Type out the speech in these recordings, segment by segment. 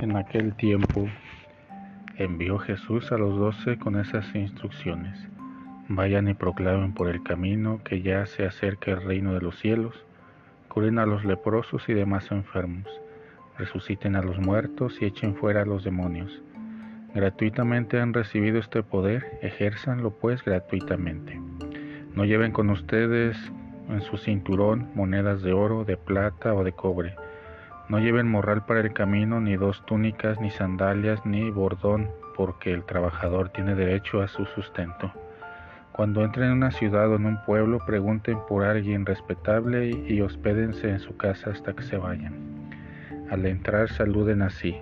En aquel tiempo envió Jesús a los doce con esas instrucciones. Vayan y proclamen por el camino que ya se acerca el reino de los cielos, curen a los leprosos y demás enfermos, resuciten a los muertos y echen fuera a los demonios. Gratuitamente han recibido este poder, ejérzanlo pues gratuitamente. No lleven con ustedes en su cinturón monedas de oro, de plata o de cobre no lleven morral para el camino, ni dos túnicas, ni sandalias, ni bordón, porque el trabajador tiene derecho a su sustento. Cuando entren en una ciudad o en un pueblo, pregunten por alguien respetable y hospédense en su casa hasta que se vayan. Al entrar saluden así,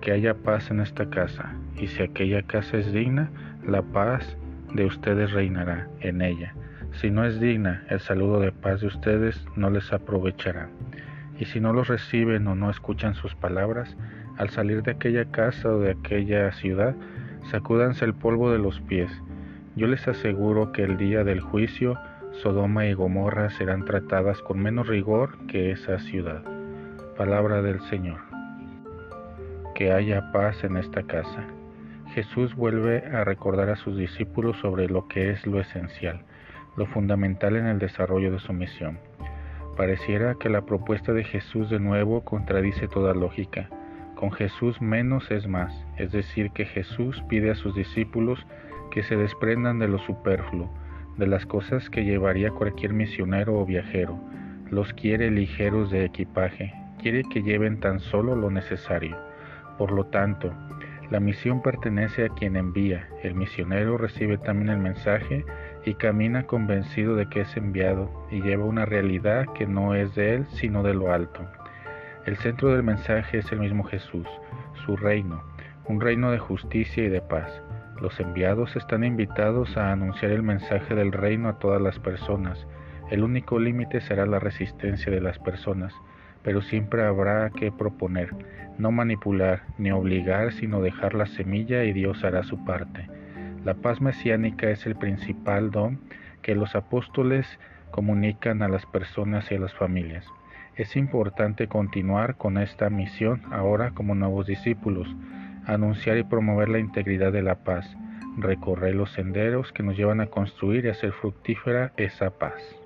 que haya paz en esta casa, y si aquella casa es digna, la paz de ustedes reinará en ella. Si no es digna, el saludo de paz de ustedes no les aprovechará y si no los reciben o no escuchan sus palabras, al salir de aquella casa o de aquella ciudad, sacúdanse el polvo de los pies. Yo les aseguro que el día del juicio, Sodoma y Gomorra serán tratadas con menos rigor que esa ciudad. Palabra del Señor. Que haya paz en esta casa. Jesús vuelve a recordar a sus discípulos sobre lo que es lo esencial, lo fundamental en el desarrollo de su misión. Pareciera que la propuesta de Jesús de nuevo contradice toda lógica. Con Jesús menos es más, es decir, que Jesús pide a sus discípulos que se desprendan de lo superfluo, de las cosas que llevaría cualquier misionero o viajero. Los quiere ligeros de equipaje, quiere que lleven tan solo lo necesario. Por lo tanto, la misión pertenece a quien envía, el misionero recibe también el mensaje y camina convencido de que es enviado y lleva una realidad que no es de él sino de lo alto. El centro del mensaje es el mismo Jesús, su reino, un reino de justicia y de paz. Los enviados están invitados a anunciar el mensaje del reino a todas las personas. El único límite será la resistencia de las personas, pero siempre habrá que proponer, no manipular ni obligar, sino dejar la semilla y Dios hará su parte. La paz mesiánica es el principal don que los apóstoles comunican a las personas y a las familias. Es importante continuar con esta misión ahora como nuevos discípulos, anunciar y promover la integridad de la paz, recorrer los senderos que nos llevan a construir y hacer fructífera esa paz.